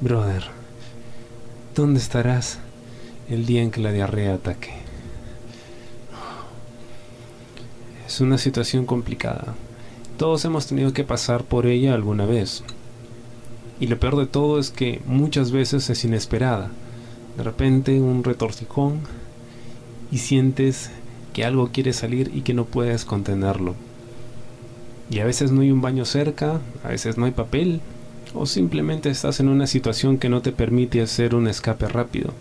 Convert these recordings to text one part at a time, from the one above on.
Brother, ¿dónde estarás el día en que la diarrea ataque? Es una situación complicada. Todos hemos tenido que pasar por ella alguna vez. Y lo peor de todo es que muchas veces es inesperada. De repente un retorcijón y sientes que algo quiere salir y que no puedes contenerlo. Y a veces no hay un baño cerca, a veces no hay papel, o simplemente estás en una situación que no te permite hacer un escape rápido.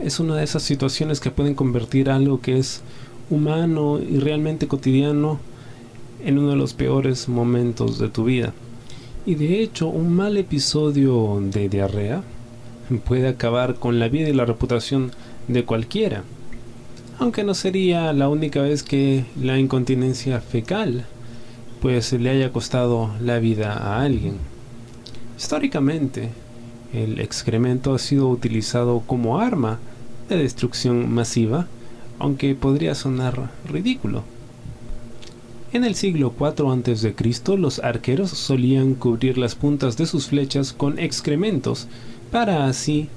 Es una de esas situaciones que pueden convertir algo que es humano y realmente cotidiano en uno de los peores momentos de tu vida. Y de hecho, un mal episodio de diarrea puede acabar con la vida y la reputación de cualquiera. Aunque no sería la única vez que la incontinencia fecal pues le haya costado la vida a alguien. Históricamente, el excremento ha sido utilizado como arma de destrucción masiva, aunque podría sonar ridículo. En el siglo IV a.C., los arqueros solían cubrir las puntas de sus flechas con excrementos para así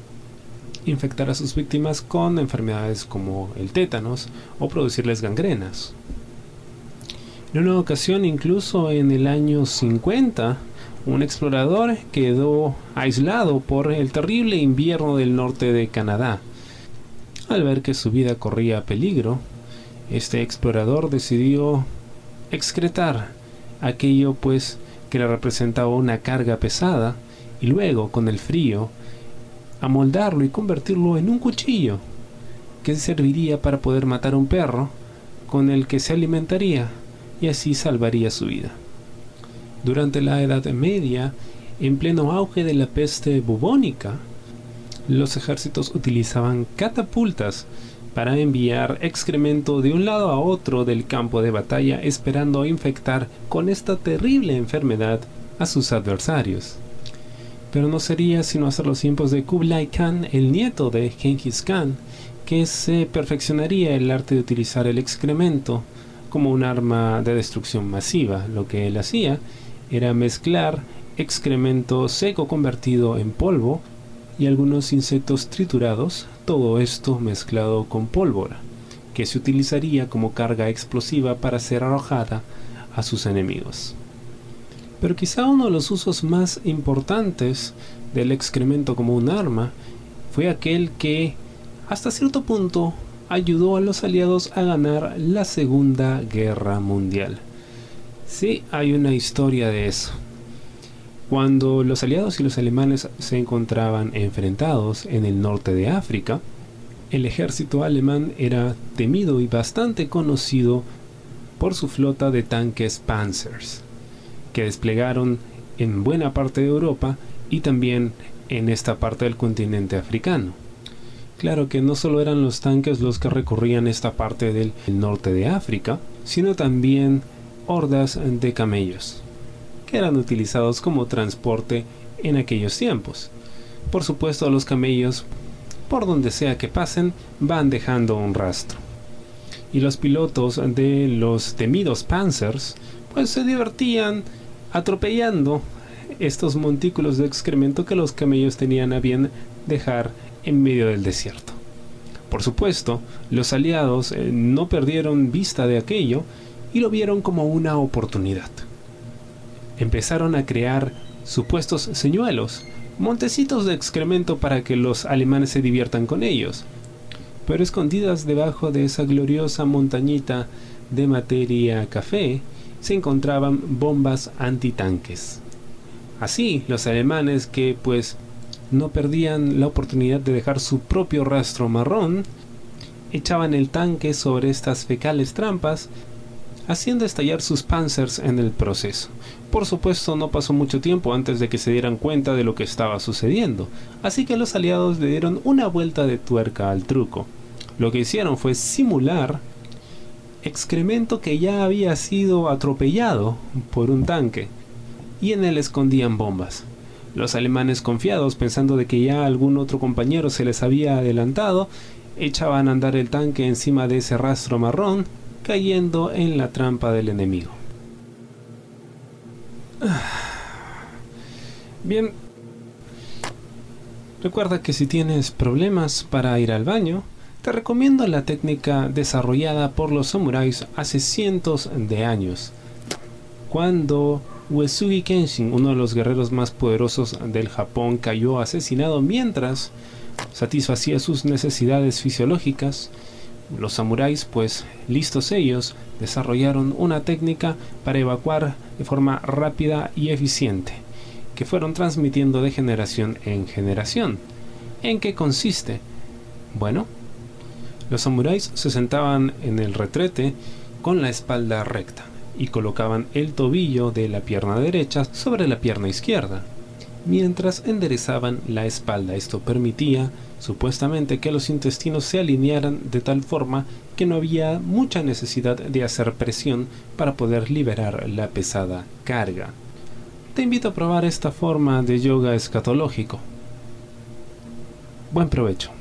infectar a sus víctimas con enfermedades como el tétanos o producirles gangrenas. En una ocasión, incluso en el año 50, un explorador quedó aislado por el terrible invierno del norte de Canadá. Al ver que su vida corría peligro, este explorador decidió excretar aquello pues que le representaba una carga pesada y luego con el frío amoldarlo y convertirlo en un cuchillo que serviría para poder matar a un perro con el que se alimentaría y así salvaría su vida. Durante la Edad Media, en pleno auge de la peste bubónica, los ejércitos utilizaban catapultas para enviar excremento de un lado a otro del campo de batalla esperando infectar con esta terrible enfermedad a sus adversarios. Pero no sería sino hasta los tiempos de Kublai Khan, el nieto de Genghis Khan, que se perfeccionaría el arte de utilizar el excremento como un arma de destrucción masiva. Lo que él hacía era mezclar excremento seco convertido en polvo y algunos insectos triturados, todo esto mezclado con pólvora, que se utilizaría como carga explosiva para ser arrojada a sus enemigos. Pero quizá uno de los usos más importantes del excremento como un arma fue aquel que, hasta cierto punto, ayudó a los aliados a ganar la Segunda Guerra Mundial. Sí, hay una historia de eso. Cuando los aliados y los alemanes se encontraban enfrentados en el norte de África, el ejército alemán era temido y bastante conocido por su flota de tanques Panzers, que desplegaron en buena parte de Europa y también en esta parte del continente africano. Claro que no solo eran los tanques los que recorrían esta parte del norte de África, sino también hordas de camellos que eran utilizados como transporte en aquellos tiempos. Por supuesto, los camellos, por donde sea que pasen, van dejando un rastro. Y los pilotos de los temidos Panzers, pues se divertían atropellando estos montículos de excremento que los camellos tenían a bien dejar en medio del desierto. Por supuesto, los aliados eh, no perdieron vista de aquello y lo vieron como una oportunidad empezaron a crear supuestos señuelos, montecitos de excremento para que los alemanes se diviertan con ellos. Pero escondidas debajo de esa gloriosa montañita de materia café se encontraban bombas antitanques. Así, los alemanes que pues no perdían la oportunidad de dejar su propio rastro marrón, echaban el tanque sobre estas fecales trampas haciendo estallar sus panzers en el proceso. Por supuesto, no pasó mucho tiempo antes de que se dieran cuenta de lo que estaba sucediendo, así que los aliados le dieron una vuelta de tuerca al truco. Lo que hicieron fue simular excremento que ya había sido atropellado por un tanque, y en él escondían bombas. Los alemanes confiados, pensando de que ya algún otro compañero se les había adelantado, echaban a andar el tanque encima de ese rastro marrón cayendo en la trampa del enemigo. Bien, recuerda que si tienes problemas para ir al baño, te recomiendo la técnica desarrollada por los samuráis hace cientos de años. Cuando Uesugi Kenshin, uno de los guerreros más poderosos del Japón, cayó asesinado mientras satisfacía sus necesidades fisiológicas, los samuráis, pues listos ellos, desarrollaron una técnica para evacuar de forma rápida y eficiente, que fueron transmitiendo de generación en generación. ¿En qué consiste? Bueno, los samuráis se sentaban en el retrete con la espalda recta y colocaban el tobillo de la pierna derecha sobre la pierna izquierda, mientras enderezaban la espalda. Esto permitía supuestamente que los intestinos se alinearan de tal forma que no había mucha necesidad de hacer presión para poder liberar la pesada carga. Te invito a probar esta forma de yoga escatológico. Buen provecho.